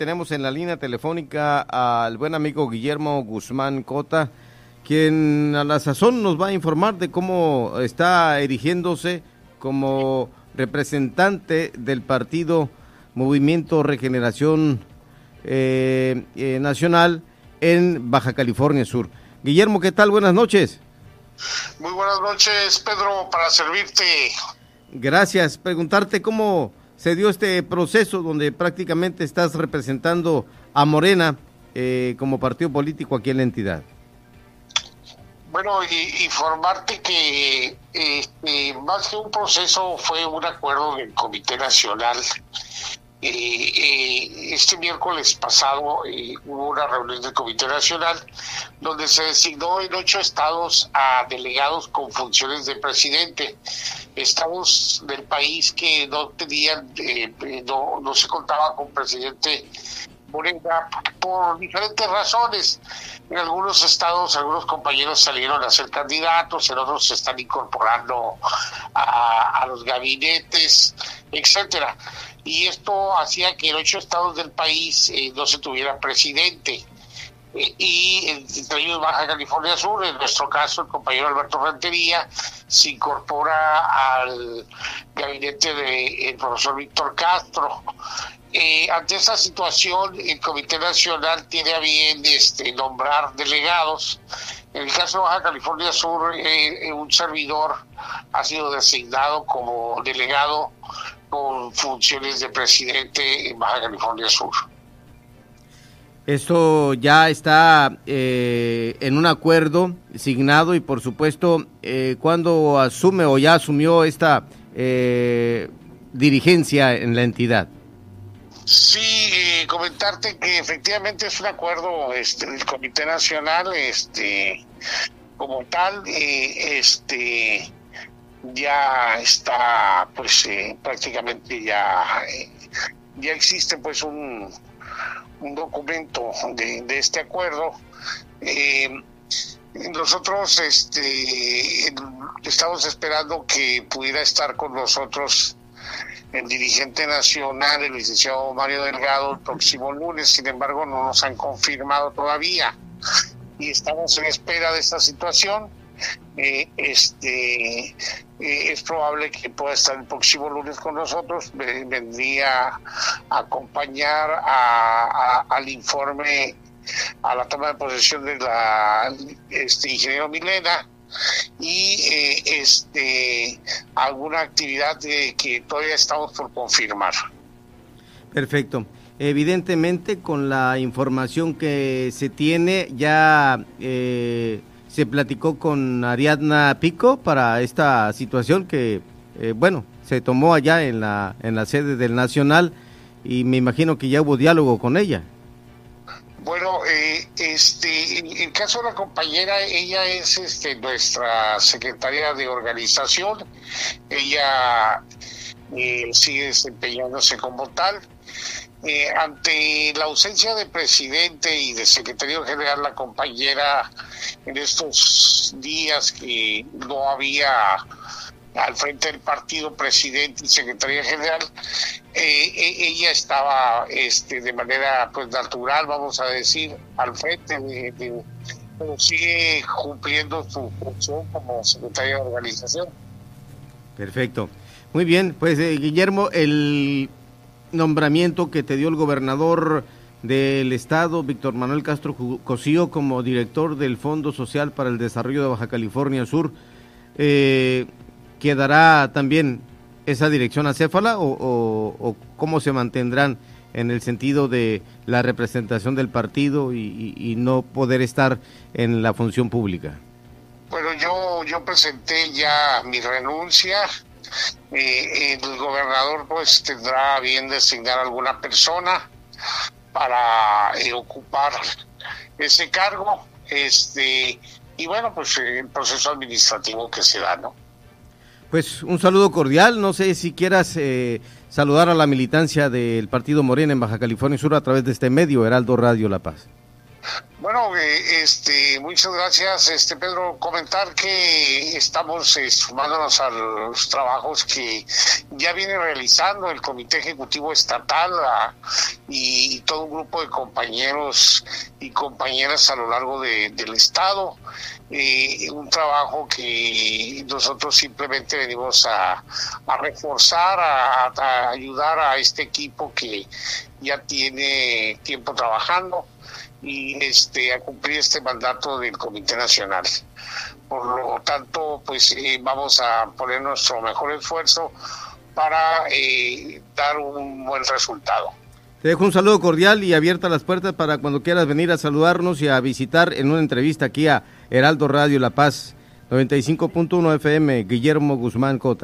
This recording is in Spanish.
tenemos en la línea telefónica al buen amigo Guillermo Guzmán Cota, quien a la sazón nos va a informar de cómo está erigiéndose como representante del partido Movimiento Regeneración eh, eh, Nacional en Baja California Sur. Guillermo, ¿qué tal? Buenas noches. Muy buenas noches, Pedro, para servirte. Gracias. Preguntarte cómo se dio este proceso donde prácticamente estás representando a Morena eh, como partido político aquí en la entidad. Bueno, y, informarte que este, más que un proceso fue un acuerdo del Comité Nacional eh, este miércoles pasado eh, hubo una reunión del Comité Nacional donde se designó en ocho estados a delegados con funciones de presidente. Estados del país que no tenían, eh, no, no se contaba con presidente Morena por diferentes razones. En algunos estados, algunos compañeros salieron a ser candidatos, en otros se están incorporando a, a los gabinetes, etcétera y esto hacía que en ocho estados del país eh, no se tuviera presidente. Eh, y entre ellos Baja California Sur, en nuestro caso el compañero Alberto Rentería se incorpora al gabinete del profesor Víctor Castro. Eh, ante esta situación, el Comité Nacional tiene a bien este, nombrar delegados. En el caso de Baja California Sur, un servidor ha sido designado como delegado con funciones de presidente en Baja California Sur. Esto ya está eh, en un acuerdo signado y por supuesto, eh, cuando asume o ya asumió esta eh, dirigencia en la entidad? Sí, eh, comentarte que efectivamente es un acuerdo este, del Comité Nacional, este, como tal, este, ya está pues eh, prácticamente ya eh, ya existe pues un, documento de, este acuerdo. Eh, nosotros este estamos esperando que pudiera estar con nosotros el dirigente nacional el licenciado Mario Delgado el próximo lunes. Sin embargo no nos han confirmado todavía. Y estamos en espera de esta situación. Eh, este, eh, es probable que pueda estar el próximo lunes con nosotros. Vendría a acompañar al informe, a la toma de posesión de la este, ingeniero Milena y eh, este alguna actividad que todavía estamos por confirmar. Perfecto. Evidentemente, con la información que se tiene, ya eh, se platicó con Ariadna Pico para esta situación que, eh, bueno, se tomó allá en la, en la sede del Nacional y me imagino que ya hubo diálogo con ella. Bueno, eh, este, en caso de la compañera, ella es este, nuestra secretaria de organización, ella eh, sigue desempeñándose como tal. Eh, ante la ausencia de presidente y de secretario general, la compañera en estos días que no había al frente del partido presidente y secretaria general, eh, e, ella estaba este, de manera pues natural, vamos a decir, al frente pero sigue cumpliendo su función como secretaria de organización. Perfecto. Muy bien, pues eh, Guillermo, el nombramiento que te dio el gobernador del estado, Víctor Manuel Castro Cosío, como director del Fondo Social para el Desarrollo de Baja California Sur, eh, ¿quedará también esa dirección o, o, cómo se mantendrán en el sentido de la representación del partido y, no poder estar en la función pública? Bueno, yo, yo presenté ya mi renuncia. Eh, el gobernador pues tendrá bien designar alguna persona para eh, ocupar ese cargo. Este y bueno pues el proceso administrativo que se da no pues un saludo cordial. No sé si quieras eh, saludar a la militancia del partido Morena en Baja California Sur a través de este medio Heraldo Radio La Paz Bueno, eh, este, muchas gracias, este Pedro. Comentar que estamos eh, sumándonos a los trabajos que ya viene realizando el Comité Ejecutivo Estatal y, todo un grupo de compañeros y compañeras a lo largo del estado. Eh, un trabajo que nosotros simplemente venimos a, reforzar, a ayudar a este equipo que ya tiene tiempo trabajando y este a cumplir este mandato del Comité Nacional. Por lo tanto, pues eh, vamos a poner nuestro mejor esfuerzo para eh, dar un buen resultado. Te dejo un saludo cordial y abierta las puertas para cuando quieras venir a saludarnos y a visitar en una entrevista aquí a Heraldo Radio La Paz 95.1 FM, Guillermo Guzmán Cota.